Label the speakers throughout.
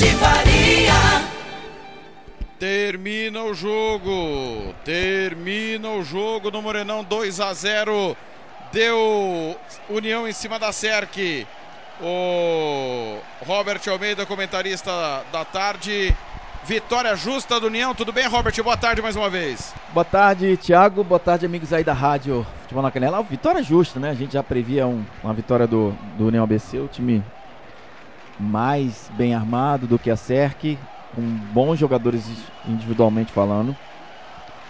Speaker 1: Jorge Faria.
Speaker 2: Termina o jogo. Termina o jogo no Morenão 2 a 0. Deu União em cima da Serc. O Robert Almeida, comentarista da tarde. Vitória justa do União. Tudo bem, Robert? Boa tarde mais uma vez.
Speaker 3: Boa tarde, Thiago. Boa tarde, amigos aí da Rádio Futebol na Canela. Vitória justa, né? A gente já previa um, uma vitória do, do União ABC, o time mais bem armado do que a SERC, com bons jogadores individualmente falando.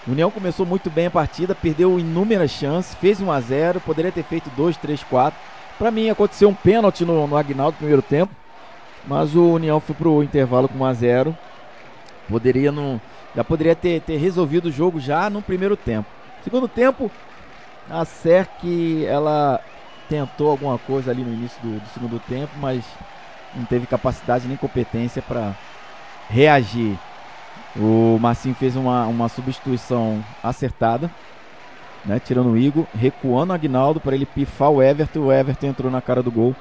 Speaker 3: O União começou muito bem a partida, perdeu inúmeras chances, fez 1 a 0 poderia ter feito 2, 3, 4. Para mim aconteceu um pênalti no, no Agnaldo no primeiro tempo, mas o União foi pro intervalo com 1 a 0 Poderia não. Já poderia ter, ter resolvido o jogo já no primeiro tempo. Segundo tempo, a SERC ela tentou alguma coisa ali no início do, do segundo tempo, mas não teve capacidade nem competência para reagir. O Marcinho fez uma, uma substituição acertada, né, tirando o Igor, recuando o Agnaldo para ele pifar o Everton. O Everton entrou na cara do gol,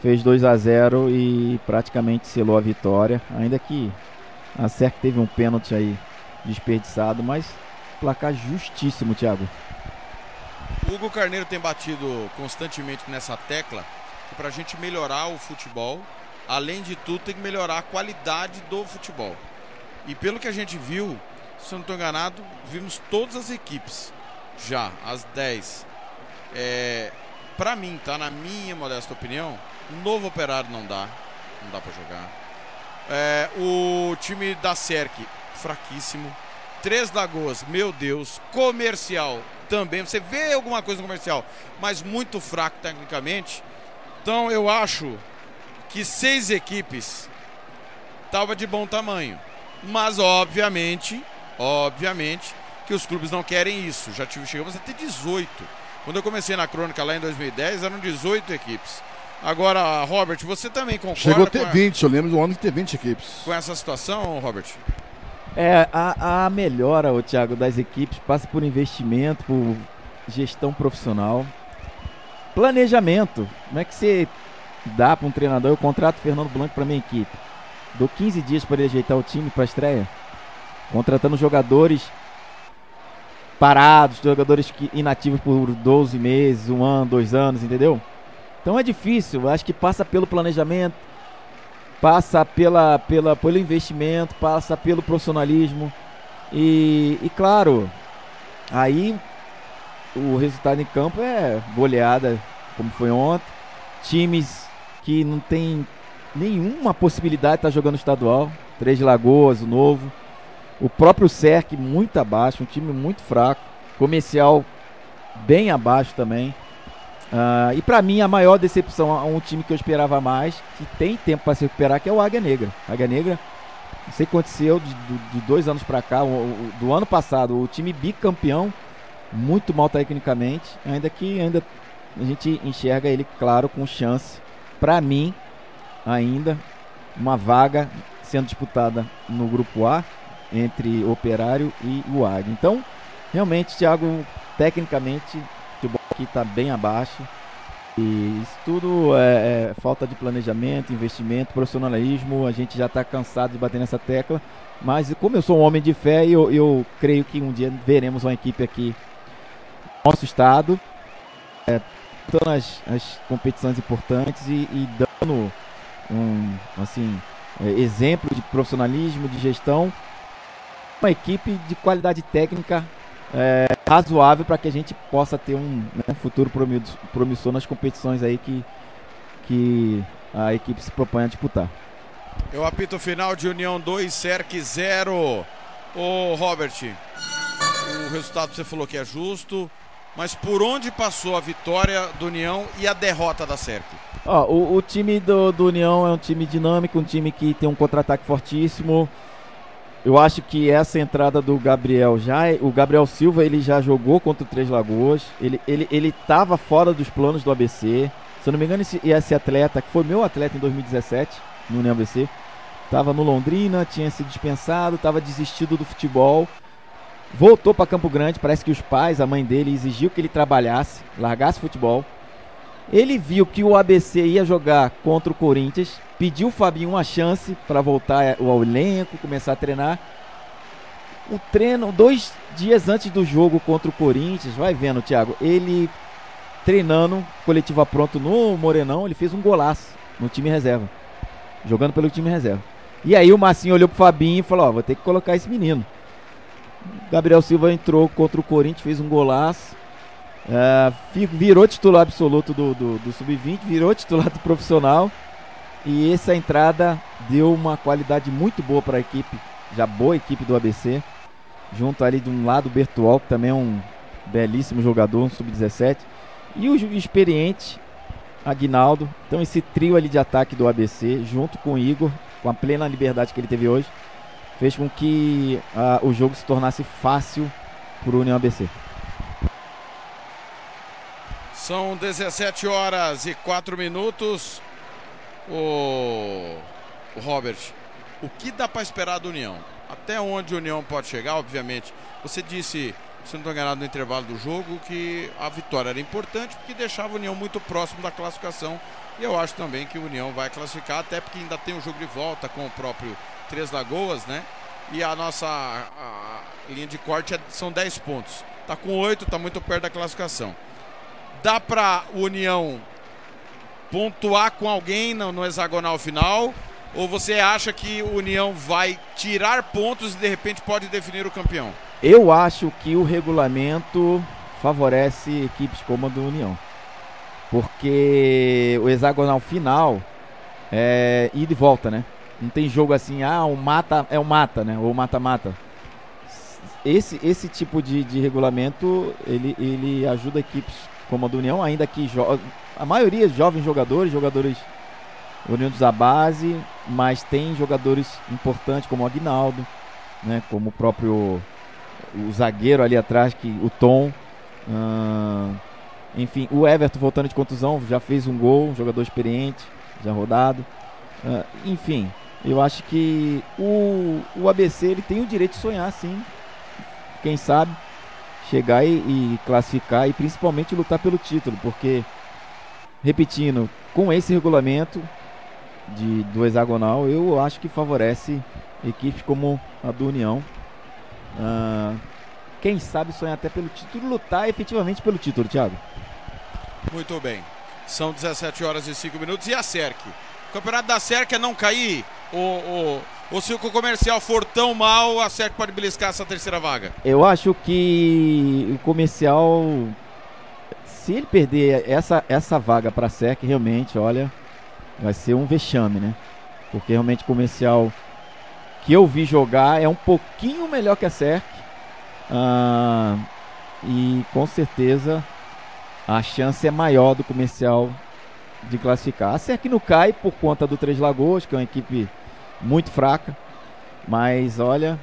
Speaker 3: fez 2 a 0 e praticamente selou a vitória. Ainda que a SERC teve um pênalti aí desperdiçado, mas placar justíssimo, Thiago.
Speaker 2: Hugo Carneiro tem batido constantemente nessa tecla para a gente melhorar o futebol, além de tudo, tem que melhorar a qualidade do futebol. E pelo que a gente viu, se eu não estou enganado, vimos todas as equipes já, as 10. É, para mim, tá? Na minha modesta opinião, novo operário não dá. Não dá para jogar. É, o time da SERC, fraquíssimo. Três Lagoas, meu Deus. Comercial também. Você vê alguma coisa no comercial, mas muito fraco tecnicamente. Então eu acho que seis equipes estava de bom tamanho. Mas obviamente, obviamente, que os clubes não querem isso. Já tive, chegamos a ter 18. Quando eu comecei na crônica lá em 2010, eram 18 equipes. Agora, Robert, você também concorda
Speaker 4: Chegou a ter
Speaker 2: com,
Speaker 4: 20, eu lembro do ano de ter 20 equipes.
Speaker 2: com essa situação, Robert?
Speaker 3: É, a, a melhora, o Thiago, das equipes passa por investimento, por gestão profissional, planejamento. Como é que você dá para um treinador? Eu contrato Fernando Blanco para minha equipe. Dou 15 dias para ele ajeitar o time para a estreia. Contratando jogadores parados, jogadores que, inativos por 12 meses, um ano, dois anos, entendeu? Então é difícil, acho que passa pelo planejamento, passa pela, pela, pelo investimento, passa pelo profissionalismo. E, e claro, aí o resultado em campo é goleada, como foi ontem. Times que não tem nenhuma possibilidade de estar jogando estadual. Três Lagoas, o novo. O próprio SERC muito abaixo, um time muito fraco. Comercial bem abaixo também. Ah, e para mim a maior decepção a um time que eu esperava mais, que tem tempo para se recuperar, que é o Águia Negra. Águia Negra, não sei o que aconteceu de, de- de dois anos para cá, o- o- do ano passado, o time bicampeão, muito mal tecnicamente, ainda que ainda a gente enxerga ele, claro, com chance, para mim, ainda, uma vaga sendo disputada no grupo A entre Operário e o Águia. Então, realmente, Thiago, tecnicamente, o futebol aqui está bem abaixo. E isso tudo é, é falta de planejamento, investimento, profissionalismo. A gente já está cansado de bater nessa tecla. Mas como eu sou um homem de fé, eu, eu creio que um dia veremos uma equipe aqui no nosso estado, é, disputando as, as competições importantes e, e dando um assim é, exemplo de profissionalismo, de gestão, uma equipe de qualidade técnica é, razoável para que a gente possa ter um, né, futuro promisso- promissor nas competições aí que, que a equipe se propõe a disputar.
Speaker 2: Eu apito final de União 2, Cerc 0. Ô, Robert, o resultado você falou que é justo, mas por onde passou a vitória do União e a derrota da Cerc?
Speaker 3: Ó, o, o time do, do União é um time dinâmico, um time que tem um contra-ataque fortíssimo. Eu acho que essa entrada do Gabriel já, o Gabriel Silva, ele já jogou contra o Três Lagoas. Ele ele ele estava fora dos planos do ABC. Se eu não me engano, esse, esse atleta, que foi meu atleta em 2017, no União ABC, estava no Londrina, tinha sido dispensado, estava desistido do futebol. Voltou para Campo Grande, parece que os pais, a mãe dele, exigiu que ele trabalhasse, largasse futebol. Ele viu que o ABC ia jogar contra o Corinthians, pediu o Fabinho uma chance para voltar ao elenco, começar a treinar. O treino, dois dias antes do jogo contra o Corinthians, vai vendo, Thiago, ele treinando, coletiva pronto no Morenão, ele fez um golaço no time reserva, jogando pelo time reserva. E aí o Massinho olhou pro Fabinho e falou: Ó, vou ter que colocar esse menino. Gabriel Silva entrou contra o Corinthians, fez um golaço. É, virou titular absoluto do, do, do Sub-20, virou titular do profissional. E essa entrada deu uma qualidade muito boa para a equipe, já boa equipe do ABC. Junto ali de um lado o Bertual, que também é um belíssimo jogador, um Sub-17. E o experiente Aguinaldo. Então esse trio ali de ataque do ABC, junto com o Igor, com a plena liberdade que ele teve hoje, fez com que uh, o jogo se tornasse fácil para o União ABC.
Speaker 2: São 17 horas e 4 minutos. O, o Robert, o que dá para esperar do União? Até onde o União pode chegar, obviamente. Você disse, se não estou enganado no intervalo do jogo, que a vitória era importante porque deixava o União muito próximo da classificação. E eu acho também que o União vai classificar, até porque ainda tem o um jogo de volta com o próprio Três Lagoas, né? E a nossa a linha de corte é, são 10 pontos. Tá com 8, tá muito perto da classificação. Dá para o União pontuar com alguém no, no hexagonal final? Ou você acha que o União vai tirar pontos e de repente pode definir o campeão?
Speaker 3: Eu acho que o regulamento favorece equipes como a do União. Porque o hexagonal final é ida e volta, né? Não tem jogo assim, ah, o mata é o mata, né? Ou mata-mata. Esse, esse tipo de, de regulamento ele, ele ajuda equipes como a do União, ainda que a maioria jovens jogadores, jogadores oriundos da base, mas tem jogadores importantes como o Aguinaldo, né? Como o próprio o zagueiro ali atrás, que o Tom. Enfim, o Everton voltando de contusão, já fez um gol, um jogador experiente, já rodado. Uh, enfim, eu acho que o, o ABC ele tem o direito de sonhar, sim. Quem sabe chegar e, e classificar e principalmente lutar pelo título, porque repetindo, com esse regulamento de, do hexagonal, eu acho que favorece equipes como a do União. Uh, quem sabe sonhar até pelo título, lutar efetivamente pelo título, Thiago.
Speaker 2: Muito bem. São 17 horas e 5 minutos. E a SERC? O campeonato da SERC é não cair? o, o, ou se o comercial for tão mal, a SERC pode beliscar essa terceira vaga?
Speaker 3: Eu acho que o comercial, se ele perder essa, essa vaga para a SERC, realmente, olha, vai ser um vexame, né? Porque realmente o comercial que eu vi jogar é um pouquinho melhor que a SERC. Ah, e com certeza a chance é maior do comercial de classificar. A SERC não cai por conta do Três Lagoas, que é uma equipe muito fraca. Mas olha,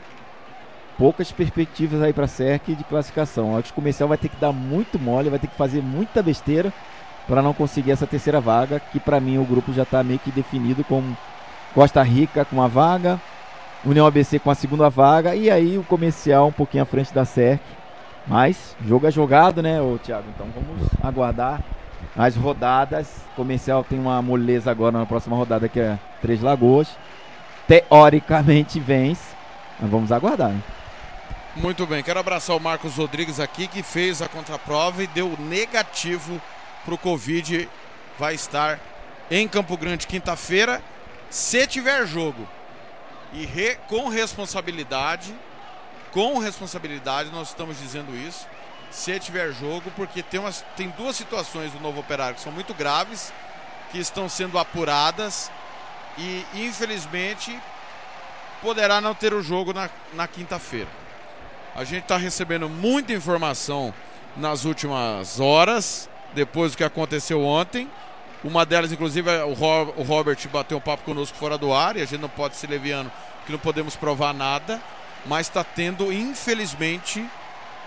Speaker 3: poucas perspectivas aí para a SERC de classificação. Acho que o comercial vai ter que dar muito mole, vai ter que fazer muita besteira para não conseguir essa terceira vaga, que para mim o grupo já está meio que definido com Costa Rica com a vaga, União ABC com a segunda vaga e aí o comercial um pouquinho à frente da SERC. Mas jogo é jogado, né, ô Thiago? Então vamos aguardar as rodadas. O comercial tem uma moleza agora na próxima rodada que é Três Lagoas teoricamente vence. Mas vamos aguardar.
Speaker 2: Muito bem, quero abraçar o Marcos Rodrigues aqui que fez a contraprova e deu negativo para o Covid. Vai estar em Campo Grande quinta-feira, se tiver jogo. E re, com responsabilidade, com responsabilidade, nós estamos dizendo isso. Se tiver jogo, porque tem, umas, tem duas situações do novo operário que são muito graves, que estão sendo apuradas e infelizmente poderá não ter o jogo na, na quinta-feira. A gente está recebendo muita informação nas últimas horas, depois do que aconteceu ontem. Uma delas, inclusive, é o, Robert bateu um papo conosco fora do ar e a gente não pode ser leviano porque não podemos provar nada, mas está tendo, infelizmente,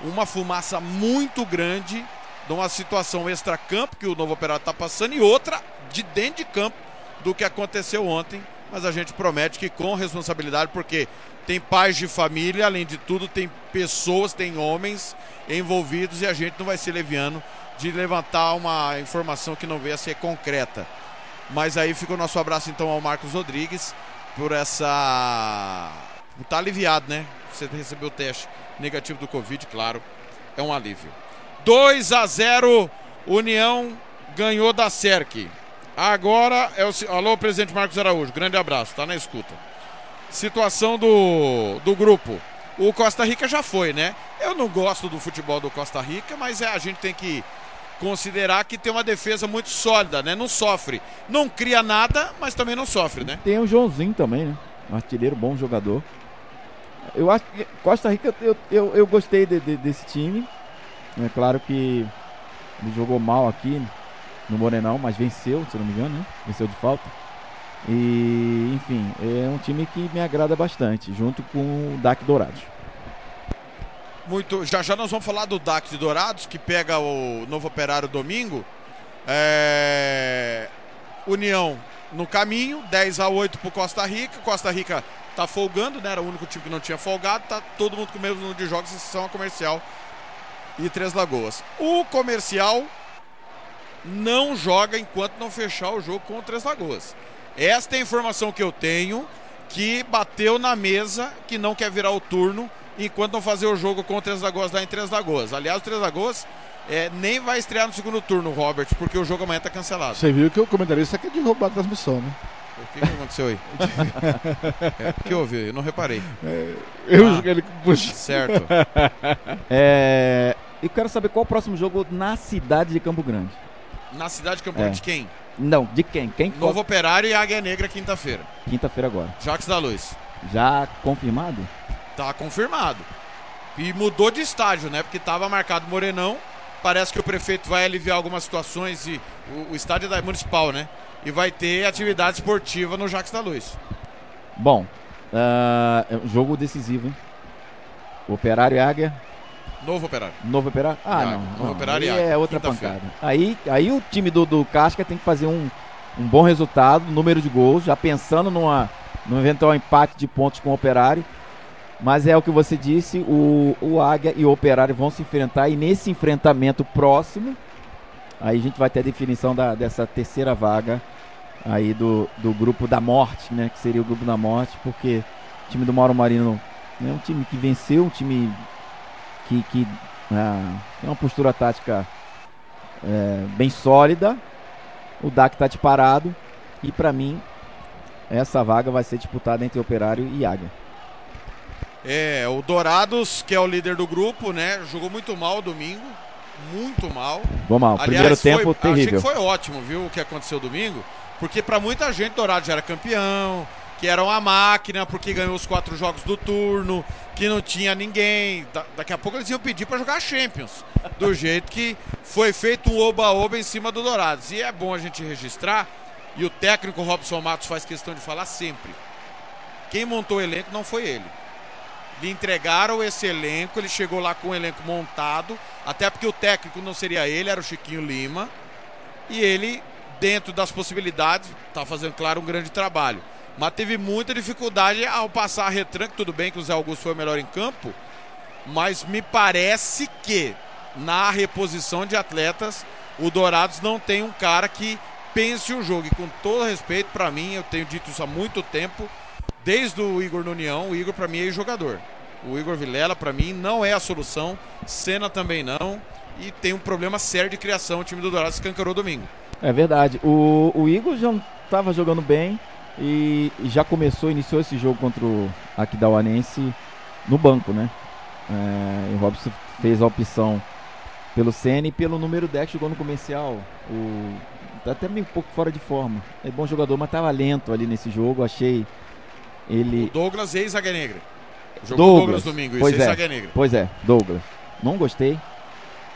Speaker 2: uma fumaça muito grande de uma situação extra-campo que o novo operário está passando e outra de dentro de campo do que aconteceu ontem, mas a gente promete que com responsabilidade, porque tem pais de família, além de tudo, tem pessoas, tem homens envolvidos e a gente não vai ser leviano de levantar uma informação que não veio a ser concreta. Mas aí fica o nosso abraço então ao Marcos Rodrigues por essa. tá aliviado, né? Você recebeu o teste negativo do Covid, claro, é um alívio. 2 a 0 União ganhou da SERC. Agora é o. Alô, presidente Marcos Araújo, grande abraço, tá na escuta. Situação do, do grupo. O Costa Rica já foi, né? Eu não gosto do futebol do Costa Rica, mas é, a gente tem que considerar que tem uma defesa muito sólida, né? Não sofre. Não cria nada, mas também não sofre, né?
Speaker 3: Tem o Joãozinho também, né? Artilheiro, bom jogador. Eu acho que Costa Rica, eu, eu, eu gostei de, de, desse time. É claro que ele jogou mal aqui no Morenão, mas venceu, se não me engano, né? Venceu de falta. E, enfim, é um time que me agrada bastante, junto com o DAC Dourados.
Speaker 2: Muito, já já nós vamos falar do DAC de Dourados, que pega o Novo Operário domingo. É... União no caminho, 10 a 8 para Costa Rica. Costa Rica tá folgando, né? Era o único time que não tinha folgado. Tá todo mundo com o mesmo número de jogos, exceção a comercial e Três Lagoas. O comercial não joga enquanto não fechar o jogo com o Três Lagoas. Esta é a informação que eu tenho, que bateu na mesa, que não quer virar o turno enquanto não fazer o jogo com o Três Lagoas lá em Três Lagoas. Aliás, o Três Lagoas é, nem vai estrear no segundo turno, Robert, porque o jogo amanhã está cancelado.
Speaker 4: Você viu que o comentarista quer derrubar a transmissão, né?
Speaker 2: O que, que aconteceu aí? é, o que houve? Eu não reparei. É,
Speaker 4: eu ah, ele puxa.
Speaker 2: Certo.
Speaker 3: é, eu quero saber qual o próximo jogo na cidade de Campo Grande.
Speaker 2: Na cidade de Campo Grande, é. de quem?
Speaker 3: Não, de quem? quem
Speaker 2: Novo Operário e Águia Negra quinta-feira.
Speaker 3: Quinta-feira agora.
Speaker 2: Jacques da Luz.
Speaker 3: Já confirmado?
Speaker 2: Tá confirmado. E mudou de estágio, né? Porque tava marcado Morenão. Parece que o prefeito vai aliviar algumas situações e o, o estádio é da municipal, né? E vai ter atividade esportiva no Jacques da Luz.
Speaker 3: Bom, uh, jogo decisivo, hein? Operário e Águia
Speaker 2: Novo Operário.
Speaker 3: Novo Operário? Ah, não.
Speaker 2: Novo
Speaker 3: não.
Speaker 2: Operário
Speaker 3: aí é outra pancada. Aí, aí o time do, do Casca tem que fazer um, um bom resultado, número de gols, já pensando numa, num eventual empate de pontos com o Operário. Mas é o que você disse, o, o Águia e o Operário vão se enfrentar e nesse enfrentamento próximo, aí a gente vai ter a definição da, dessa terceira vaga aí do, do grupo da morte, né? Que seria o grupo da morte, porque o time do Mauro Marino é um time que venceu, um time que, que é, tem uma postura tática é, bem sólida. O DAC está disparado. E para mim, essa vaga vai ser disputada entre Operário e Águia.
Speaker 2: É, o Dourados, que é o líder do grupo, né? Jogou muito mal domingo. Muito mal.
Speaker 3: Bom mal. Aliás, Primeiro tempo
Speaker 2: foi,
Speaker 3: terrível.
Speaker 2: Achei que foi ótimo, viu, o que aconteceu domingo. Porque para muita gente, Dourados já era campeão que era uma máquina porque ganhou os quatro jogos do turno, que não tinha ninguém. Da daqui a pouco eles iam pedir para jogar Champions, do jeito que foi feito um oba-oba em cima do Dourados. E é bom a gente registrar, e o técnico Robson Matos faz questão de falar sempre. Quem montou o elenco não foi ele. Lhe entregaram esse elenco, ele chegou lá com o elenco montado, até porque o técnico não seria ele, era o Chiquinho Lima. E ele, dentro das possibilidades, está fazendo, claro, um grande trabalho mas teve muita dificuldade ao passar a retranque. Tudo bem que o Zé Augusto foi melhor em campo, mas me parece que na reposição de atletas, o Dourados não tem um cara que pense o jogo. E com todo respeito, para mim, eu tenho dito isso há muito tempo, desde o Igor no União, o Igor para mim é jogador. O Igor Vilela, para mim, não é a solução. Senna também não. E tem um problema sério de criação. O time do Dourados escancarou domingo.
Speaker 3: É verdade. O, o Igor já estava jogando bem. E já começou, iniciou esse jogo contra o Aquidauanense no banco, né? É, o Robson fez a opção pelo Senna e pelo número 10 jogou no comercial. O, tá até meio um pouco fora de forma. É bom jogador, mas tava lento ali nesse jogo. Achei ele.
Speaker 2: O Douglas ex-Águia Negra. Jogou Douglas, Douglas domingo,
Speaker 3: pois é, Negra. Pois é, Douglas. Não gostei.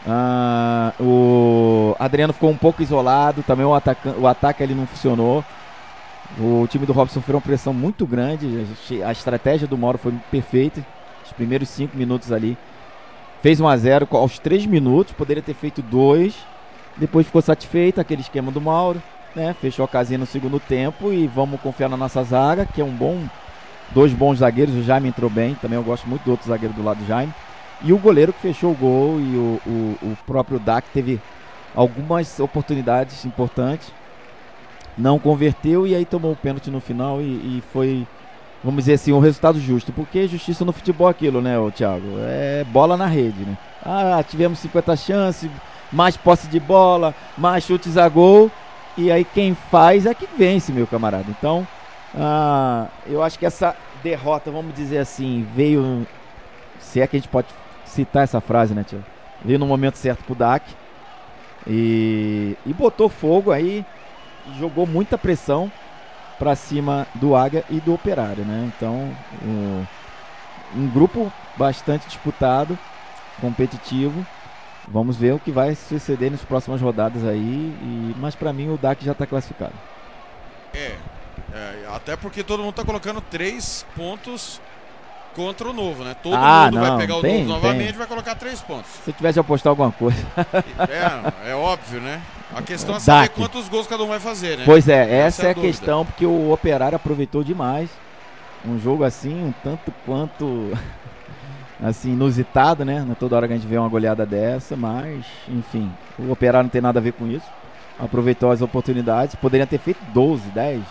Speaker 3: Ah, o Adriano ficou um pouco isolado, também o, ataca... o ataque ali não funcionou. O time do Robson sofreu uma pressão muito grande. A estratégia do Mauro foi perfeita. Os primeiros cinco minutos ali. Fez 1 a 0 aos três minutos, poderia ter feito dois. Depois ficou satisfeito, aquele esquema do Mauro. Né? Fechou a casinha no segundo tempo e vamos confiar na nossa zaga, que é um bom. Dois bons zagueiros, o Jaime entrou bem, também eu gosto muito do outro zagueiro do lado do Jaime. E o goleiro que fechou o gol e o, o, o próprio Dak teve algumas oportunidades importantes, não converteu e aí tomou o pênalti no final e, e foi, vamos dizer assim, um resultado justo. Porque justiça no futebol é aquilo, né, Thiago? É bola na rede, né? Ah, tivemos 50 chances, mais posse de bola, mais chutes a gol. E aí quem faz é que vence, meu camarada. Então, ah, eu acho que essa derrota, vamos dizer assim, veio. Se é que a gente pode citar essa frase, né, tio? Veio no momento certo pro DAC. E, e botou fogo aí. Jogou muita pressão para cima do Águia e do Operário, né? Então, um, um grupo bastante disputado, competitivo. Vamos ver o que vai suceder nas próximas rodadas aí. E, mas para mim o DAC já está classificado.
Speaker 2: É, é, até porque todo mundo está colocando três pontos contra o novo, né? Todo
Speaker 3: Ah,
Speaker 2: mundo vai
Speaker 3: não,
Speaker 2: pegar o
Speaker 3: tem,
Speaker 2: novo novamente
Speaker 3: tem.
Speaker 2: e vai colocar três pontos.
Speaker 3: Se eu tivesse apostar alguma coisa.
Speaker 2: É, é óbvio, né? A questão é saber
Speaker 3: Dac.
Speaker 2: quantos gols cada um vai fazer, né?
Speaker 3: Pois é, essa,
Speaker 2: é a
Speaker 3: é a
Speaker 2: dúvida.
Speaker 3: questão, porque o Operário aproveitou demais. Um jogo assim, um tanto quanto assim, inusitado, né? Não é toda hora que a gente vê uma goleada dessa, mas, enfim, o Operário não tem nada a ver com isso. Aproveitou as oportunidades, poderia ter feito 12, 10,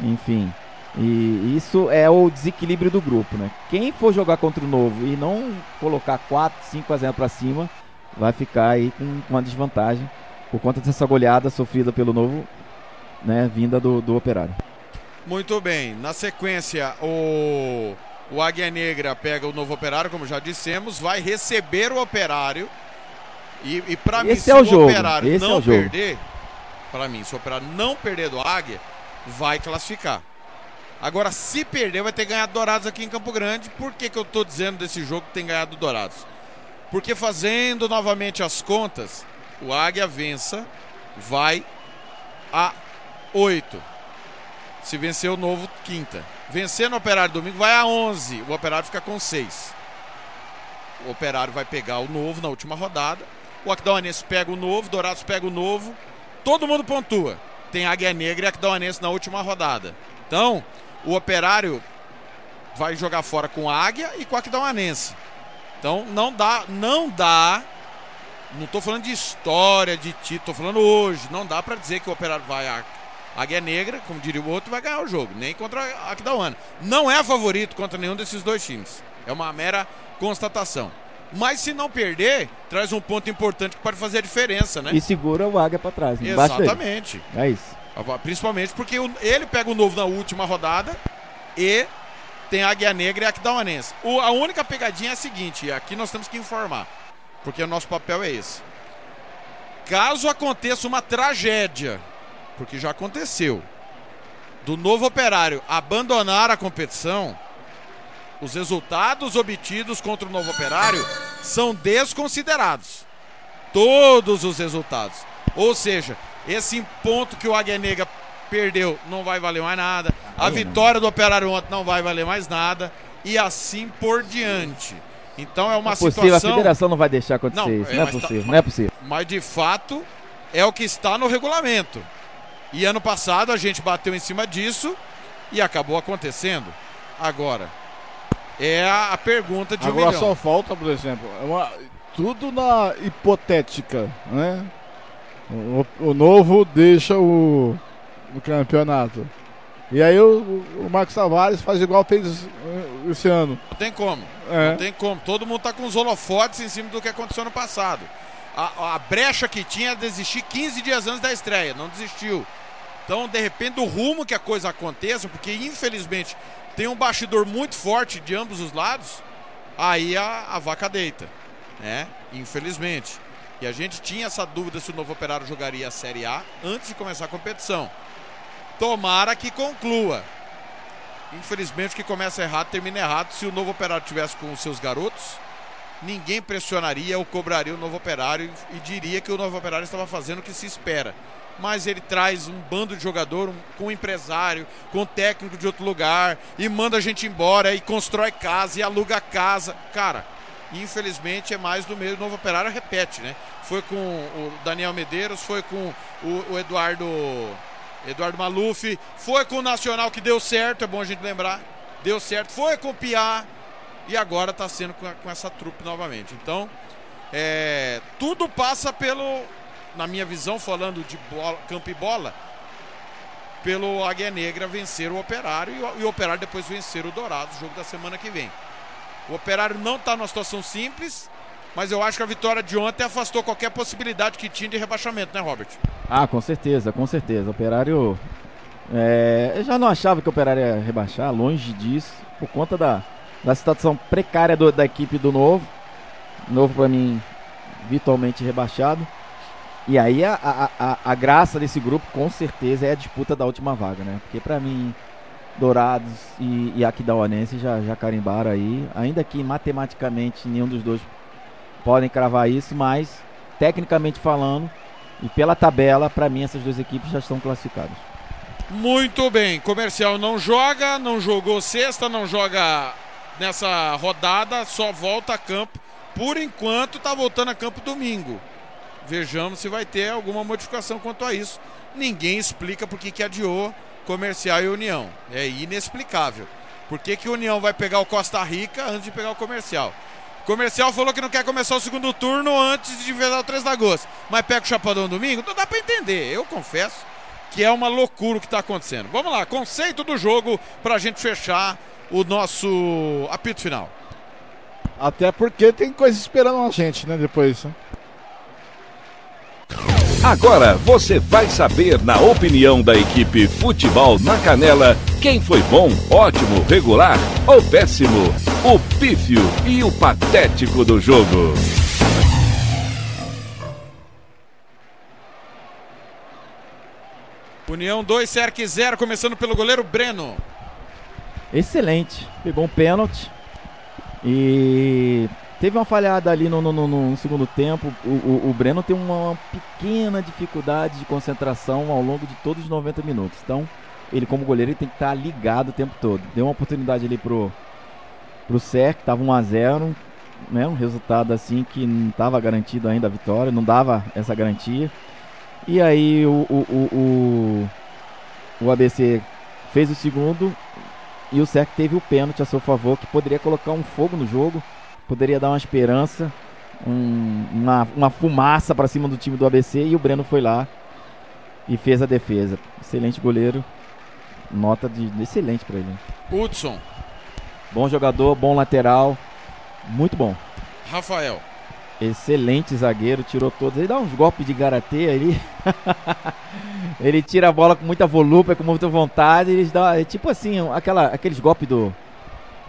Speaker 3: enfim. E isso é o desequilíbrio do grupo, né? Quem for jogar contra o novo e não colocar 4, 5 a 0 para cima, vai ficar aí com uma desvantagem por conta dessa goleada sofrida pelo novo, né, vinda do, do Operário.
Speaker 2: Muito bem. Na sequência, o, o Águia Negra pega o novo operário, como já dissemos, vai receber o operário. E, e para mim, se
Speaker 3: é o jogo,
Speaker 2: operário
Speaker 3: esse é
Speaker 2: não
Speaker 3: jogo.
Speaker 2: perder, para mim, se o operário não perder do Águia, vai classificar. Agora, se perder, vai ter ganhado Dourados aqui em Campo Grande. Por que, que eu tô dizendo desse jogo que tem ganhado Dourados? Porque fazendo novamente as contas, o Águia vença, vai a 8. Se vencer o novo, quinta. Vencendo o Operário domingo, vai a 11. O Operário fica com 6. O Operário vai pegar o novo na última rodada. O Aquidauanense pega o novo, Dourados pega o novo. Todo mundo pontua. Tem Águia Negra e Aquidauanense na última rodada. Então, o Operário vai jogar fora com a Águia e com o Aquidauanense. Então, não dá, não dá. Não tô falando de história, de título, tô falando hoje. Não dá pra dizer que o Operário vai a Águia Negra, como diria o outro, vai ganhar o jogo, nem contra a Aquidauana. Não é favorito contra nenhum desses dois times. É uma mera constatação. Mas se não perder, traz um ponto importante que pode fazer a diferença, né?
Speaker 3: E segura o Águia pra trás, dele.
Speaker 2: Exatamente.
Speaker 3: É isso.
Speaker 2: Principalmente porque ele pega o novo na última rodada e tem a Águia Negra e a Aquidauanense. O, a única pegadinha é a seguinte, e aqui nós temos que informar, porque o nosso papel é esse. Caso aconteça uma tragédia, porque já aconteceu, do novo operário abandonar a competição, os resultados obtidos contra o novo operário são desconsiderados. Todos os resultados. Ou seja, esse ponto que o Águia Negra perdeu não vai valer mais nada. A vitória do operário ontem não vai valer mais nada. E assim por diante. Então é uma
Speaker 3: é possível, a
Speaker 2: situação.
Speaker 3: federação não vai deixar acontecer
Speaker 2: Não,
Speaker 3: isso.
Speaker 2: é,
Speaker 3: Não é
Speaker 2: tá-
Speaker 3: possível, não é possível.
Speaker 2: Mas de fato é o que está no regulamento. E ano passado a gente bateu em cima disso e acabou acontecendo. Agora, é a, a pergunta de um
Speaker 4: Agora
Speaker 2: milhão.
Speaker 4: só falta, por exemplo, é uma- tudo na hipotética, né? O, o novo deixa o, o campeonato. E aí o, o Marcos Tavares faz igual fez eh, esse ano.
Speaker 2: Não tem como.
Speaker 4: É.
Speaker 2: Não tem como. Todo mundo tá com os holofotes em cima do que aconteceu no passado. A, a brecha que tinha era desistir 15 dias antes da estreia. Não desistiu. Então, de repente, do rumo que a coisa aconteça, porque infelizmente tem um bastidor muito forte de ambos os lados, aí a, a vaca deita. Né? Infelizmente. E a gente tinha essa dúvida se o novo operário jogaria a Série A antes de começar a competição. Tomara que conclua. Infelizmente, que começa errado termina errado. Se o novo operário tivesse com os seus garotos, ninguém pressionaria ou cobraria o novo operário e diria que o novo operário estava fazendo o que se espera. Mas ele traz um bando de jogador um- com um empresário, com um técnico de outro lugar e manda a gente embora e constrói casa e aluga casa. Cara, infelizmente é mais do mesmo. Novo operário repete, né? Foi com o Daniel Medeiros, foi com o, o Eduardo. Eduardo Maluf, foi com o Nacional que deu certo, é bom a gente lembrar. Deu certo, foi com o Piá e agora está sendo com, com essa trupe novamente. Então, é, tudo passa pelo na minha visão, falando de bola, campo e bola, pelo Águia Negra vencer o Operário e o, e o Operário depois vencer o Dourado, jogo da semana que vem. O Operário não está numa situação simples, mas eu acho que a vitória de ontem afastou qualquer possibilidade que tinha de rebaixamento, né, Robert?
Speaker 3: Ah, com certeza, com certeza. O Operário. É, eu já não achava que o Operário ia rebaixar, longe disso, por conta da, da situação precária do, da equipe do Novo. Novo, para mim, virtualmente rebaixado. E aí a, a, a, a, graça desse grupo, com certeza, é a disputa da última vaga, né? Porque para mim, Dourados e, e Aquidauanense já, já carimbaram aí. Ainda que matematicamente nenhum dos dois podem cravar isso, mas tecnicamente falando e pela tabela, para mim essas duas equipes já estão classificadas.
Speaker 2: Muito bem, comercial não joga, não jogou sexta, não joga nessa rodada, só volta a campo. Por enquanto está voltando a campo domingo. Vejamos se vai ter alguma modificação quanto a isso. Ninguém explica por que, que adiou Comercial e União. É inexplicável. Por que, que União vai pegar o Costa Rica antes de pegar o Comercial? Comercial falou que não quer começar o segundo turno antes de ver o 3 de agosto. Mas pega o Chapadão domingo? Não dá para entender. Eu confesso que é uma loucura o que está acontecendo. Vamos lá, conceito do jogo para a gente fechar o nosso apito final.
Speaker 4: Até porque tem coisa esperando a gente, né? Depois. Né?
Speaker 1: Agora você vai saber, na opinião da equipe Futebol na Canela, quem foi bom, ótimo, regular ou péssimo, o pífio e o patético do jogo.
Speaker 2: União 2, Cerque 0, começando pelo goleiro Breno.
Speaker 3: Excelente, pegou um pênalti e Teve uma falhada ali no, no, no, no segundo tempo. O, o, o, Breno tem uma pequena dificuldade de concentração ao longo de todos os 90 minutos. Então, ele como goleiro ele tem que estar ligado o tempo todo. Deu uma oportunidade ali pro, pro Ser, que estava 1 a 0 né? Um resultado assim que não estava garantido ainda a vitória, não dava essa garantia. E aí o, o, o, o, ABC fez o segundo e o Ser teve o pênalti a seu favor, que poderia colocar um fogo no jogo poderia dar uma esperança, um, uma, uma fumaça para cima do time do ABC e o Breno foi lá e fez a defesa. Excelente goleiro, nota de, excelente para ele.
Speaker 2: Hudson.
Speaker 3: Bom jogador, bom lateral, muito bom.
Speaker 2: Rafael.
Speaker 3: Excelente zagueiro, tirou todos. Ele dá uns golpes de garatê ali. ele tira a bola com muita volúpia, com muita vontade. Eles dá, é tipo assim, aquela, aqueles golpes do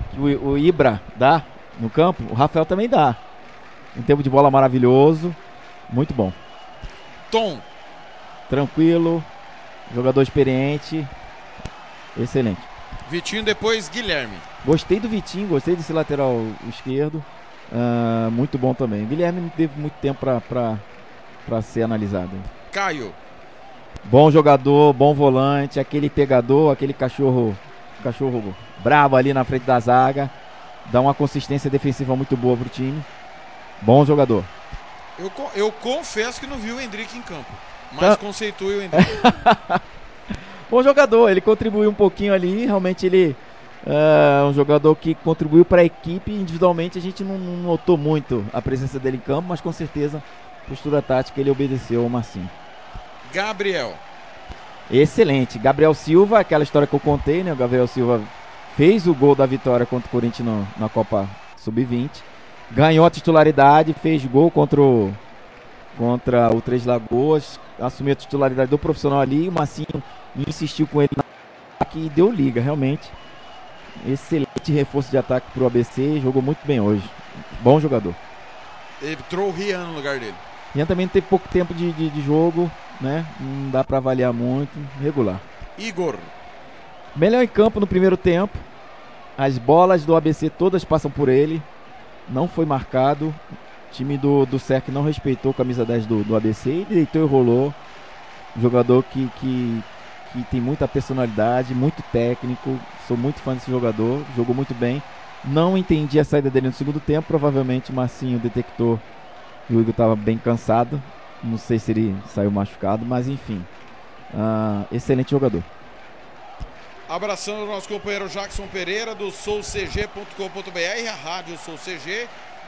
Speaker 3: que o, o Ibra dá no campo, o Rafael também dá. Um tempo de bola maravilhoso, muito bom.
Speaker 2: Tom.
Speaker 3: Tranquilo, jogador experiente, excelente.
Speaker 2: Vitinho depois Guilherme.
Speaker 3: Gostei do Vitinho, gostei desse lateral esquerdo. Uh, muito bom também. Guilherme não teve muito tempo para ser analisado.
Speaker 2: Caio.
Speaker 3: Bom jogador, bom volante, aquele pegador, aquele cachorro, cachorro bravo ali na frente da zaga dá uma consistência defensiva muito boa pro time. Bom jogador.
Speaker 2: Eu, eu confesso que não vi o Hendrick em campo, mas tá. conceitue o Hendrick.
Speaker 3: Bom jogador, ele contribuiu um pouquinho ali, realmente ele é um jogador que contribuiu para a equipe. Individualmente a gente não, não, notou muito a presença dele em campo, mas com certeza postura tática ele obedeceu ao Marcinho.
Speaker 2: Gabriel.
Speaker 3: Excelente. Gabriel Silva, aquela história que eu contei, né? O Gabriel Silva fez o gol da vitória contra o Corinthians no, na Copa Sub-20, ganhou a titularidade, fez gol contra o, contra o Três Lagoas, assumiu a titularidade do profissional ali, o Massinho insistiu com ele na e deu liga, realmente. Excelente reforço de ataque para o ABC, jogou muito bem hoje. Bom jogador.
Speaker 2: Entrou o Rian no lugar dele.
Speaker 3: Rian também teve pouco tempo de, de, de jogo, né? Não dá para avaliar muito, regular.
Speaker 2: Igor.
Speaker 3: Melhor em campo no primeiro tempo. As bolas do ABC todas passam por ele. Não foi marcado. O time do, do SEC não respeitou a camisa 10 do, do ABC. Ele deitou e rolou. Jogador que, que, que tem muita personalidade, muito técnico. Sou muito fã desse jogador. Jogou muito bem. Não entendi a saída dele no segundo tempo. Provavelmente o Marcinho detectou que o Igor estava bem cansado. Não sei se ele saiu machucado, mas enfim. Uh, excelente jogador.
Speaker 2: Abraçando o nosso companheiro Jackson Pereira do soulcg.com.br, a rádio Soul CG,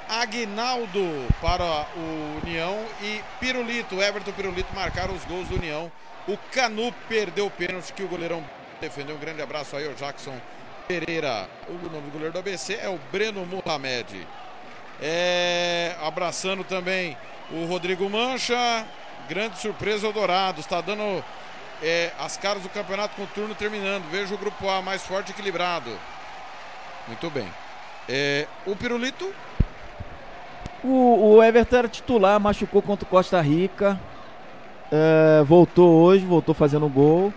Speaker 2: Aguinaldo para o União e Pirulito, Everton Pirulito marcaram os gols do União. O Canu perdeu o pênalti que o goleirão defendeu. Um grande abraço aí ao Jackson Pereira. O nome do goleiro do ABC é o Breno Mohamed. É, abraçando também o Rodrigo Mancha. Grande surpresa o Dourado. Está dando é, as caras do campeonato com o turno terminando. Veja o grupo A mais forte e equilibrado. Muito bem. É, o Pirulito.
Speaker 3: O, o, Everton era titular, machucou contra o Costa Rica. É, voltou hoje, voltou fazendo gol.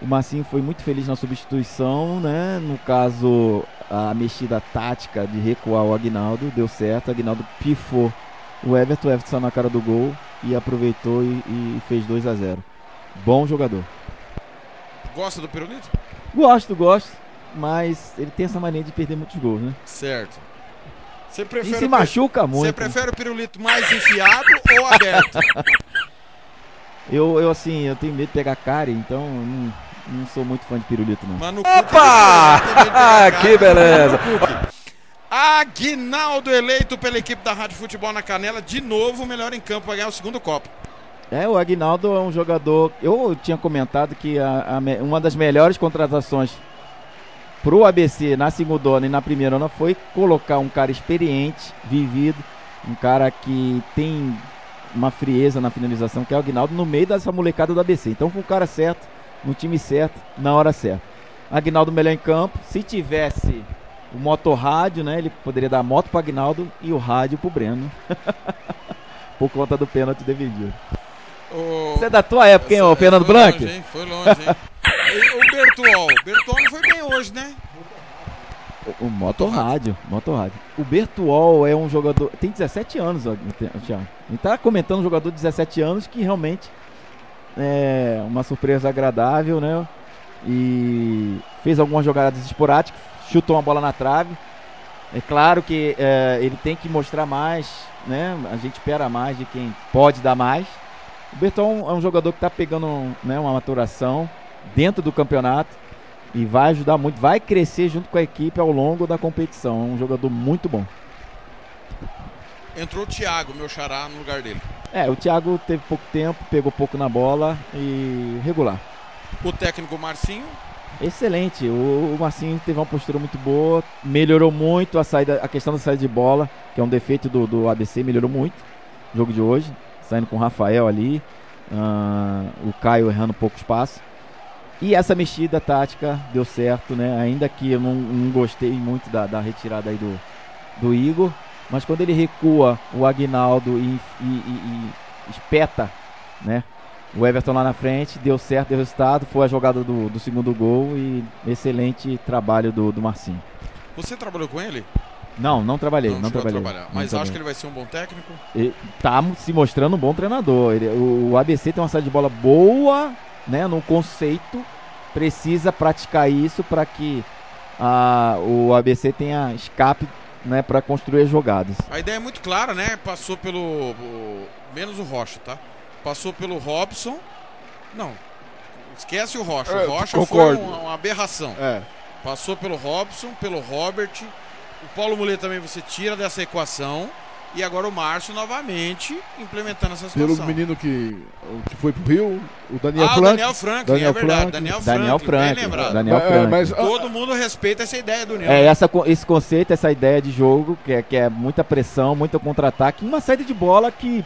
Speaker 3: O Marcinho foi muito feliz na substituição, né? No caso, a mexida tática de recuar o Agnaldo deu certo. O Agnaldo pifou o Everton, o Everton saiu na cara do gol e aproveitou e, e fez 2 a 0 Bom jogador.
Speaker 2: Gosta do Pirulito?
Speaker 3: Gosto, gosto. Mas ele tem essa mania de perder muitos gols, né?
Speaker 2: Certo. Você prefere
Speaker 3: e se machuca muito. Você
Speaker 2: prefere o pirulito mais enfiado ou aberto?
Speaker 3: Eu, eu, assim, eu tenho medo de pegar cárie, então não, não sou muito fã de pirulito, não.
Speaker 1: Mano, Opa! que beleza!
Speaker 2: Aguinaldo eleito pela equipe da Rádio Futebol na Canela, de novo o melhor em campo para ganhar o segundo copo.
Speaker 3: É, o Aguinaldo é um jogador. Eu tinha comentado que a, a, uma das melhores contratações pro ABC na segunda e na primeira onda foi colocar um cara experiente, vivido, um cara que tem uma frieza na finalização, que é o Aguinaldo, no meio dessa molecada do ABC. Então foi o cara certo, no time certo, na hora certa. Aguinaldo melhor em campo. Se tivesse o motorrádio, né? Ele poderia dar a moto para Aguinaldo e o rádio pro Breno. Por conta do pênalti dividido. O... Você é da tua época, hein, ô Fernando Blanc?
Speaker 2: Longe, hein? Foi longe, hein? o Bertuol. Bertuol não foi bem hoje, né?
Speaker 3: O, o Motorrádio, Motorrádio. O Bertuol é um jogador. Tem 17 anos, ó, Thiago. Ele tá comentando um jogador de 17 anos que realmente é uma surpresa agradável, né? E fez algumas jogadas esporádicas, chutou uma bola na trave. É claro que é, ele tem que mostrar mais, né? A gente espera mais de quem pode dar mais. O Berton é um jogador que está pegando né, uma maturação dentro do campeonato e vai ajudar muito, vai crescer junto com a equipe ao longo da competição. É um jogador muito bom.
Speaker 2: Entrou o Thiago, meu xará, no lugar dele.
Speaker 3: É, o Thiago teve pouco tempo, pegou pouco na bola e regular.
Speaker 2: O técnico Marcinho?
Speaker 3: Excelente. O, o Marcinho teve uma postura muito boa, melhorou muito a saída, a questão da saída de bola, que é um defeito do, do ABC, melhorou muito. O jogo de hoje, saindo com o Rafael ali, uh, o Caio errando pouco espaço. E essa mexida tática deu certo, né? Ainda que eu não, não gostei muito da, da, retirada aí do, do Igor. Mas quando ele recua o Agnaldo e, e, e, e espeta, né? O Everton lá na frente, deu certo, deu resultado. Foi a jogada do, do segundo gol e excelente trabalho do, do Marcinho.
Speaker 2: Você trabalhou com ele?
Speaker 3: Não, não trabalhei, não, não trabalhei.
Speaker 2: Mas acho que ele vai ser um bom técnico?
Speaker 3: Ele tá se mostrando um bom treinador. Ele, o, o, ABC tem uma saída de bola boa, né, no conceito, precisa praticar isso para que a, o ABC tenha escape né, para construir as jogadas.
Speaker 2: A ideia é muito clara, né? Passou pelo. O, menos o Rocha, tá? Passou pelo Robson. Não. Esquece o Rocha. É, o Rocha concordo. foi uma, uma aberração. É. Passou pelo Robson, pelo Robert. O Paulo Mulher também você tira dessa equação. E agora o Márcio novamente implementando essa situação.
Speaker 4: Pelo menino que, que foi pro Rio, o Daniel ah,
Speaker 2: Frank. Daniel Frank, Daniel é verdade. Frank. Daniel Frank,
Speaker 3: Daniel Frank, bem lembrado. Daniel Frank. É, mas,
Speaker 2: Todo mundo respeita essa ideia do União.
Speaker 3: É, essa, esse conceito, essa ideia de jogo, que é, que é muita pressão, muito contra-ataque, uma saída de bola que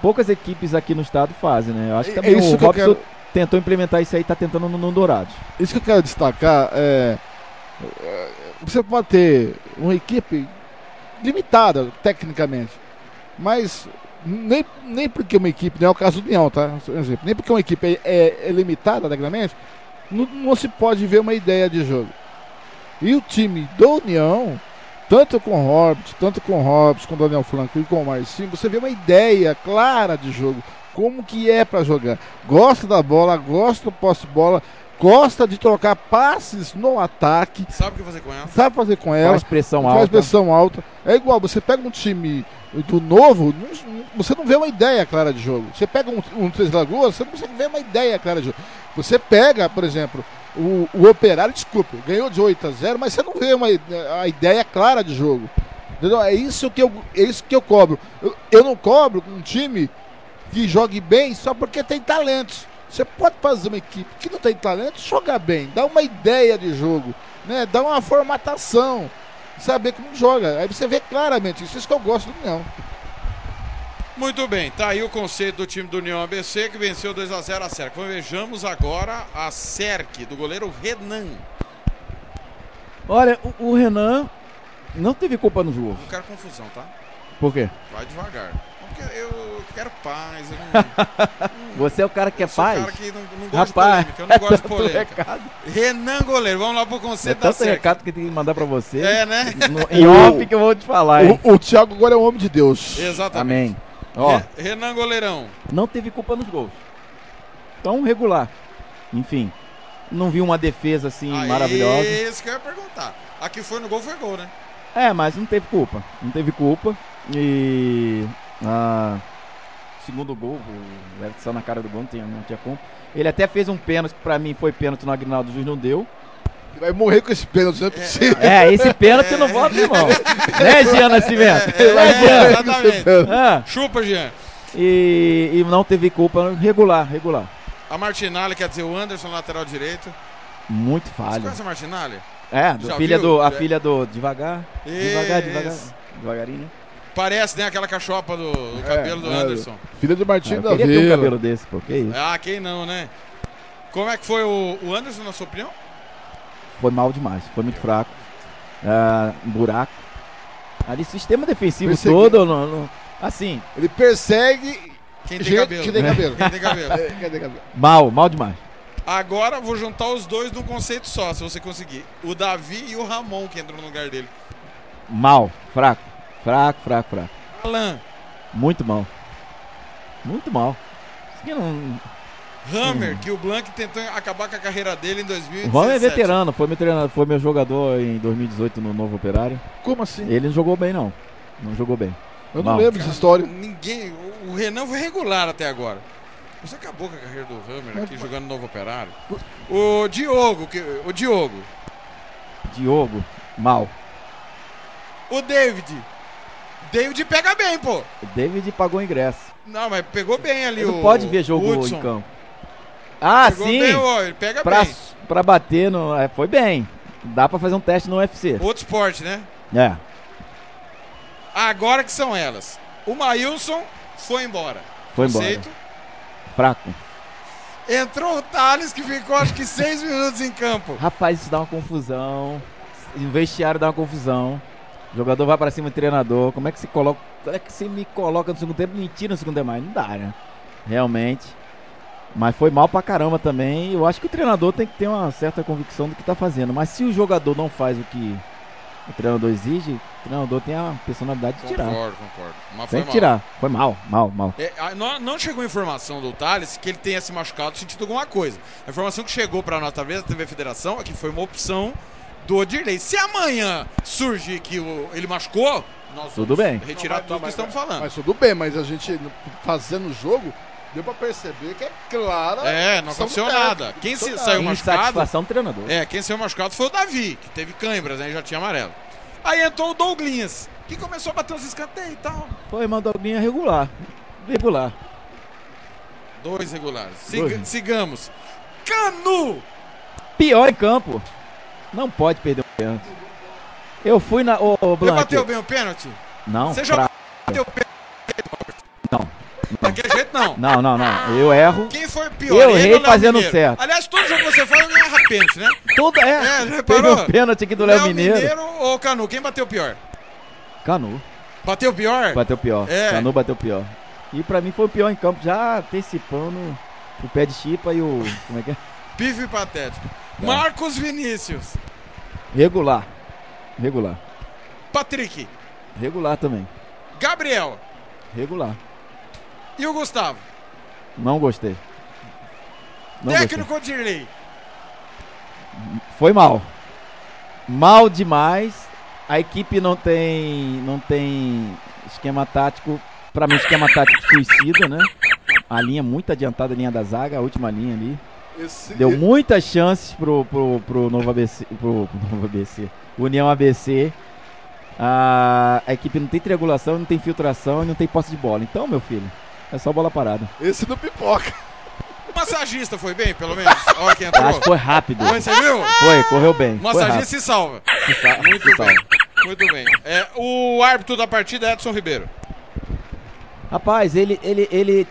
Speaker 3: poucas equipes aqui no estado fazem, né? Eu acho que é também é o Robson quero... tentou implementar isso aí, tá tentando no, no Dourados.
Speaker 4: Isso que eu quero destacar é, é você pode ter uma equipe limitada tecnicamente. Mas nem, nem porque uma equipe, não é o caso do União, tá? Exemplo, nem porque uma equipe é, é, é limitada tecnicamente, não, não, se pode ver uma ideia de jogo. E o time do União, tanto com o Hobbit, tanto com o com o Daniel Franco e com o Marcinho, você vê uma ideia clara de jogo. Como que é para jogar. Gosta da bola, gosta do posse-bola, gosta de trocar passes no ataque.
Speaker 2: Sabe o que fazer com ela?
Speaker 4: Sabe fazer com ela. Faz
Speaker 3: pressão alta.
Speaker 4: Faz pressão alta. É igual, você pega um time do novo, você não vê uma ideia clara de jogo. Você pega um, um Três Lagoas, você não consegue ver uma ideia clara de jogo. Você pega, por exemplo, o, o Operário, desculpe, ganhou de 8 a 0, mas você não vê uma, a ideia clara de jogo. Entendeu? É isso que eu, é isso que eu cobro. Eu, eu não cobro um time que jogue bem só porque tem talentos. Você pode fazer uma equipe que não tem talento jogar bem, dar uma ideia de jogo, né? Dar uma formatação, saber como joga. Aí você vê claramente isso, isso que eu gosto do União.
Speaker 2: Muito bem, tá aí o conceito do time do União ABC que venceu 2 a 0 a Cerc. Vejamos agora a Cerc do goleiro Renan.
Speaker 3: Olha, o, o Renan não teve culpa no jogo.
Speaker 2: Não quero confusão, tá?
Speaker 3: Por quê?
Speaker 2: Vai devagar. Porque eu quero paz. Eu não,
Speaker 3: Você é o cara que é
Speaker 2: sou
Speaker 3: paz?
Speaker 2: o cara que não, não gosta
Speaker 3: Rapaz,
Speaker 2: de polêmica. Eu não gosto de polêmica.
Speaker 3: recado.
Speaker 2: Renan Goleiro, vamos lá pro
Speaker 3: É
Speaker 2: conceito da
Speaker 3: tanto recado que tem que mandar pra você.
Speaker 2: É, né?
Speaker 3: No- em off que eu vou te falar, hein?
Speaker 4: O, o Thiago agora é um homem de Deus.
Speaker 2: Exatamente.
Speaker 3: Amém. Ó,
Speaker 2: Re- Renan Goleirão.
Speaker 3: não teve culpa nos gols. Então, regular. Enfim, não vi uma defesa assim
Speaker 2: Ah,
Speaker 3: maravilhosa.
Speaker 2: Isso que eu ia perguntar. A que foi no gol foi gol, né?
Speaker 3: É, mas não teve culpa. Não teve culpa. E. Ah, segundo gol, o Everton saiu na cara do gol, não tinha, não tinha culpa. Ele até fez um pênalti que pra mim foi pênalti no Aguinaldo, o juiz não deu.
Speaker 4: Vai morrer com esse pênalti, não é possível.
Speaker 3: É, esse pênalti não volta, irmão. né, Jean Nascimento?
Speaker 2: É,
Speaker 3: né,
Speaker 2: é,
Speaker 3: Jean?
Speaker 2: exatamente.
Speaker 3: Ah,
Speaker 2: Chupa, Jean.
Speaker 3: e, e não teve culpa. Regular, regular.
Speaker 2: A Martinalli, quer dizer, o Anderson, lateral direito.
Speaker 3: Muito
Speaker 2: Você
Speaker 3: falha.
Speaker 2: conhece a Martinalli?
Speaker 3: É, do filha
Speaker 2: viu?
Speaker 3: do, a
Speaker 2: É.
Speaker 3: filha do. Devagar. Devagar,
Speaker 2: Isso.
Speaker 3: devagar. Devagarinho, né?
Speaker 2: Parece, né? Aquela cachopa do, do cabelo do
Speaker 4: é.
Speaker 2: Anderson.
Speaker 4: Filha do
Speaker 3: Ah,
Speaker 4: Martim da
Speaker 3: ter um
Speaker 4: Vila.
Speaker 3: cabelo desse, pô. Que isso?
Speaker 2: Ah, quem não, né? Como é que foi o, o Anderson, na sua opinião?
Speaker 3: Foi mal demais, foi muito fraco. Ah, um buraco. Ali, sistema defensivo
Speaker 4: Persegui-
Speaker 3: todo. no- no- assim,
Speaker 4: Ele persegue
Speaker 2: Quem tem cabelo?
Speaker 4: que tem cabelo.
Speaker 2: Quem tem cabelo?
Speaker 4: É, quem tem cabelo.
Speaker 3: mal, mal demais.
Speaker 2: Agora vou juntar os dois num conceito só, se você conseguir. O Davi e o Ramon que entram no lugar dele.
Speaker 3: Mal, fraco. Fraco, fraco, fraco.
Speaker 2: Alan,
Speaker 3: Muito mal. Muito mal. Não.
Speaker 2: Hammer, que o Blanc tentou acabar com a carreira dele em 2017.
Speaker 3: O Val é veterano, foi meu treinador, foi meu jogador em 2018 no Novo Operário.
Speaker 4: Como assim?
Speaker 3: Ele não jogou bem, não. Não jogou bem.
Speaker 4: Eu não
Speaker 3: Não.
Speaker 4: lembro dessa história.
Speaker 2: Ninguém. O Renan foi regular até agora. Você acabou com a carreira do Hammer aqui jogando no Novo Operário. O Diogo, que, o Diogo.
Speaker 3: Diogo, mal.
Speaker 2: O David. David pega bem, pô.
Speaker 3: O David pagou ingresso.
Speaker 2: Não, mas pegou bem ali
Speaker 3: Ele
Speaker 2: o.
Speaker 3: não pode ver jogo
Speaker 2: Hudson.
Speaker 3: em campo. Ah,
Speaker 2: Pegou
Speaker 3: sim!
Speaker 2: bem, ó, ele pega
Speaker 3: Pra,
Speaker 2: bem.
Speaker 3: pra bater no. é, foi bem. Dá pra fazer um teste no UFC.
Speaker 2: Outro esporte, né?
Speaker 3: É.
Speaker 2: Agora que são elas. O Maílson foi embora.
Speaker 3: Foi embora.
Speaker 2: Conceito.
Speaker 3: Fraco.
Speaker 2: Entrou o Thales, que ficou acho que seis minutos em campo.
Speaker 3: Rapaz, isso dá uma confusão. O vestiário dá uma confusão. O jogador vai pra cima do treinador. Como é que se coloca. Como é que você me coloca no segundo tempo e me tira no segundo tempo? Mas Não dá, né? Realmente. Mas foi mal pra caramba também. Eu acho que o treinador tem que ter uma certa convicção do que tá fazendo. Mas se o jogador não faz o que o treinador exige, o treinador tem a personalidade de tirar.
Speaker 2: Concordo, concordo. Mas foi
Speaker 3: Tem que
Speaker 2: mal.
Speaker 3: tirar. Foi mal, mal, mal.
Speaker 2: É, não, não chegou informação do Thales que ele tenha se machucado sentido alguma coisa. A informação que chegou para nós através da TV Federação é que foi uma opção do Odirley. Se amanhã surgir que o- ele machucou, nós
Speaker 3: Tudo
Speaker 2: vamos
Speaker 3: bem.
Speaker 2: retirar
Speaker 4: Não,
Speaker 2: tudo
Speaker 4: mas-
Speaker 2: que estamos falando.
Speaker 4: Mas tudo bem, mas a gente fazendo o jogo, deu pra perceber que é clara.
Speaker 2: É, não aconteceu nada. Quem se saiu machucado,
Speaker 3: treinador.
Speaker 2: é, quem saiu machucado foi o Davi, que teve câimbras, né, já tinha amarelo. Aí entrou o Douglinhas, que começou a bater uns escanteios e tal.
Speaker 3: Foi uma dobrinha regular. Regular.
Speaker 2: Dois regulares.
Speaker 3: Dois.
Speaker 2: Sigamos. Canu!
Speaker 3: Pior em campo. Não pode perder o pênalti. Eu fui na. Ô, Blanc.
Speaker 2: bateu bem o pênalti?
Speaker 3: Não,
Speaker 2: Você já bateu o pênalti?
Speaker 3: Não.
Speaker 2: Daquele jeito não.
Speaker 3: não, não, não. Eu erro.
Speaker 2: Quem foi pior?
Speaker 3: Eu errei fazendo
Speaker 2: Mineiro?
Speaker 3: certo.
Speaker 2: Aliás, todo jogo que você faz, eu erra pênalti, né?
Speaker 3: Tudo é.
Speaker 2: É, já
Speaker 3: Teve
Speaker 2: reparou?
Speaker 3: um pênalti aqui do Léo Mineiro.
Speaker 2: ou Canu? Quem bateu pior?
Speaker 3: Canu.
Speaker 2: Bateu pior?
Speaker 3: Bateu pior.
Speaker 2: É.
Speaker 3: Canu bateu pior. E pra mim foi o pior em campo, já antecipando o pé de chipa e o. Como é que é?
Speaker 2: Pífio e patético.
Speaker 3: Tá.
Speaker 2: Marcos Vinícius.
Speaker 3: Regular. Regular.
Speaker 2: Patrick.
Speaker 3: Regular também.
Speaker 2: Gabriel.
Speaker 3: Regular.
Speaker 2: E o Gustavo.
Speaker 3: Não gostei. Não gostei.
Speaker 2: Técnico Dirley.
Speaker 3: Foi mal. Mal demais. A equipe não tem não tem esquema tático, Pra mim esquema tático suicida, né? A linha muito adiantada, a linha da zaga, a última linha ali.
Speaker 4: Esse-
Speaker 3: Deu muitas chances pro, pro, pro Novo ABC, pro, pro Novo ABC, União ABC. a, a equipe não tem triangulação, não tem filtração e não tem posse de bola. Então, meu filho, é só bola parada.
Speaker 4: Esse do pipoca.
Speaker 2: O massagista foi bem, pelo menos? Olha quem entrou.
Speaker 3: Acho que foi rápido.
Speaker 2: Foi, você viu?
Speaker 3: Foi, correu bem.
Speaker 2: O massagista se salva.
Speaker 3: Se
Speaker 2: Muito
Speaker 3: se salva.
Speaker 2: bem. Muito bem. É, o árbitro da partida é Edson Ribeiro.
Speaker 3: Rapaz, ele, ele, ele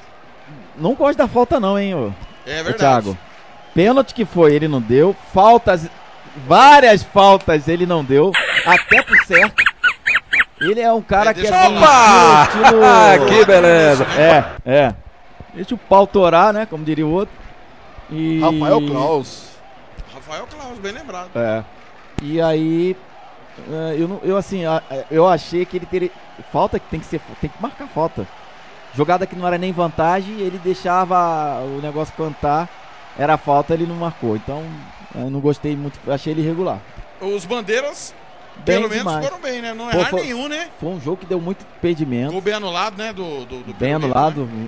Speaker 3: não gosta da falta não, hein, ô,
Speaker 2: É
Speaker 3: ô
Speaker 2: verdade.
Speaker 3: Thiago. Pênalti que foi, ele não deu. Faltas, várias faltas ele não deu. Até pro certo. Ele é um cara
Speaker 2: É,
Speaker 3: que é assim,
Speaker 2: falar.
Speaker 3: estilo, estilo-
Speaker 5: que beleza.
Speaker 3: É, é. Deixa o pau torar, né? Como diria o outro. E...
Speaker 4: Rafael Klaus.
Speaker 2: Rafael Claus, bem lembrado.
Speaker 3: É. E aí, é, eu, não- eu assim, a- eu achei que ele teria. Falta que tem que ser. Tem que marcar falta. Jogada que não era nem vantagem, ele deixava o negócio cantar. Era falta, ele não marcou. Então, eu não gostei muito. Achei ele irregular.
Speaker 2: Os bandeiras,
Speaker 3: Bem
Speaker 2: pelo menos,
Speaker 3: demais.
Speaker 2: foram bem, né? Não
Speaker 3: Pô,
Speaker 2: erraram
Speaker 3: foi-
Speaker 2: nenhum, né?
Speaker 3: Foi um jogo que deu muito impedimento.
Speaker 2: Gol bem anulado, né? Do, do, do
Speaker 3: bem anulado.
Speaker 2: Lima,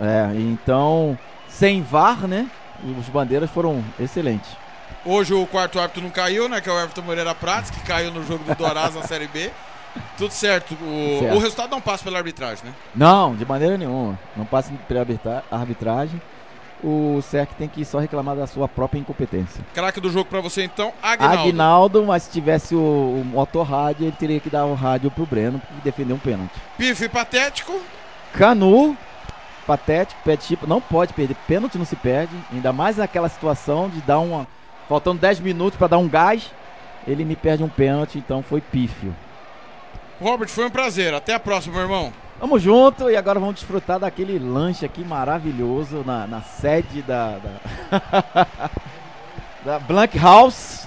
Speaker 3: É, então, sem VAR, né? Os bandeiras foram excelentes.
Speaker 2: né? Hoje o quarto árbitro não caiu, né? Que é o Everton Moreira Prates, que caiu no jogo do Dourados na Série B. Tudo certo. O,
Speaker 3: Certo.
Speaker 2: o resultado não passa pela arbitragem, né?
Speaker 3: Não, de maneira nenhuma. Não passa pela arbitra- arbitragem. O SEC tem que só reclamar da sua própria incompetência.
Speaker 2: Craque do jogo pra você, então, Agnaldo.
Speaker 3: Agnaldo, mas se tivesse o, o motorrádio, ele teria que dar o rádio pro Breno e defender um pênalti.
Speaker 2: Pife patético.
Speaker 3: Canu, patético, pé tipo, não pode perder. Pênalti não se perde, ainda mais naquela situação de dar uma. Faltando 10 minutos pra dar um gás, ele me perde um pênalti, então foi pífio.
Speaker 2: Robert, foi um prazer. Até a próxima, meu irmão.
Speaker 3: Vamos junto e agora vamos desfrutar daquele lanche aqui maravilhoso na, na sede da, da, da Blank House.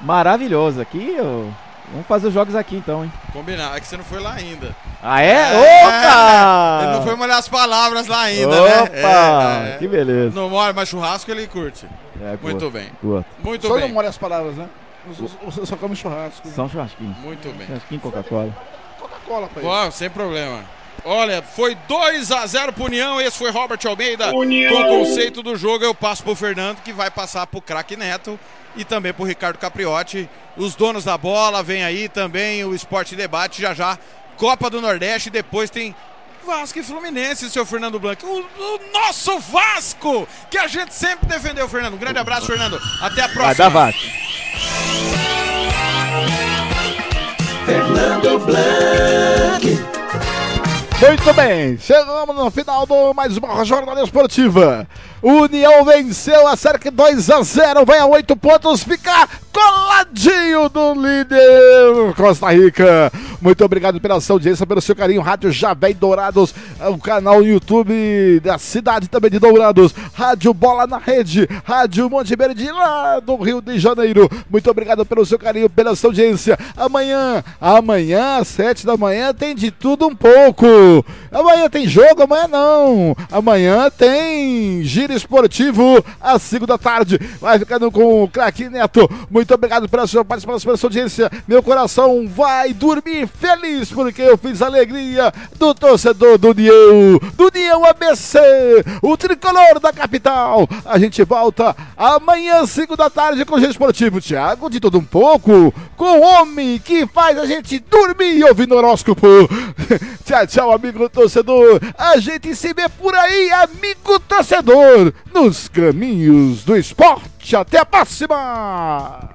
Speaker 3: Maravilhoso aqui. ó. Vamos fazer os jogos aqui então, hein?
Speaker 2: Combinar. É que você não foi lá ainda.
Speaker 3: Ah, é?
Speaker 2: É,
Speaker 3: Opa!
Speaker 2: Ele não foi molhar as palavras lá ainda,
Speaker 3: Opa!
Speaker 2: né? É, é.
Speaker 3: Que beleza.
Speaker 2: Não molha, mas churrasco ele curte.
Speaker 3: É,
Speaker 2: Muito
Speaker 3: curto,
Speaker 2: bem.
Speaker 3: curto.
Speaker 2: Muito
Speaker 4: Só
Speaker 2: bem.
Speaker 4: não molha as palavras, né? Você só come churrasco.
Speaker 3: São churrasquinhos.
Speaker 2: Muito bem.
Speaker 3: Churrasquinho Coca-Cola.
Speaker 4: Coca-Cola.
Speaker 2: Ó, sem problema. Olha, foi 2 a 0 pro União. Esse foi Robert Almeida. Com o conceito do jogo, eu passo pro Fernando, que vai passar pro craque Neto e também pro Ricardo Capriotti. Os donos da bola, vem aí também o Esporte Debate já já. Copa do Nordeste, depois tem Vasco e Fluminense, seu Fernando Blanco. O, o nosso Vasco, que a gente sempre defendeu, Fernando. Um grande abraço, Fernando. Até a
Speaker 3: Vai
Speaker 2: próxima.
Speaker 3: dar vaca.
Speaker 4: Muito bem, chegamos no final do mais uma jornada esportiva. União venceu a Cerc 2 a 0, vai a 8 pontos, fica coladinho do líder Costa Rica. Muito obrigado pela sua audiência, pelo seu carinho. Rádio Javé Dourados, é o canal YouTube da cidade também de Dourados. Rádio Bola na Rede, Rádio Monte Verde lá do Rio de Janeiro. Muito obrigado pelo seu carinho, pela sua audiência. Amanhã, amanhã às 7 da manhã tem de tudo um pouco. Amanhã tem jogo, amanhã não. Amanhã tem giro esportivo às 5 da tarde. Vai ficando com o craque Neto. Muito obrigado pela sua participação, pela sua audiência. Meu coração vai dormir feliz porque eu fiz a alegria do torcedor do União, do União ABC, o tricolor da capital. A gente volta amanhã, 5 da tarde, com o esportivo. Thiago, de tudo um pouco, com o homem que faz a gente dormir ouvindo horóscopo. tchau, tchau, amigo torcedor. A gente se vê por aí, amigo torcedor, nos caminhos do esporte. Até a próxima!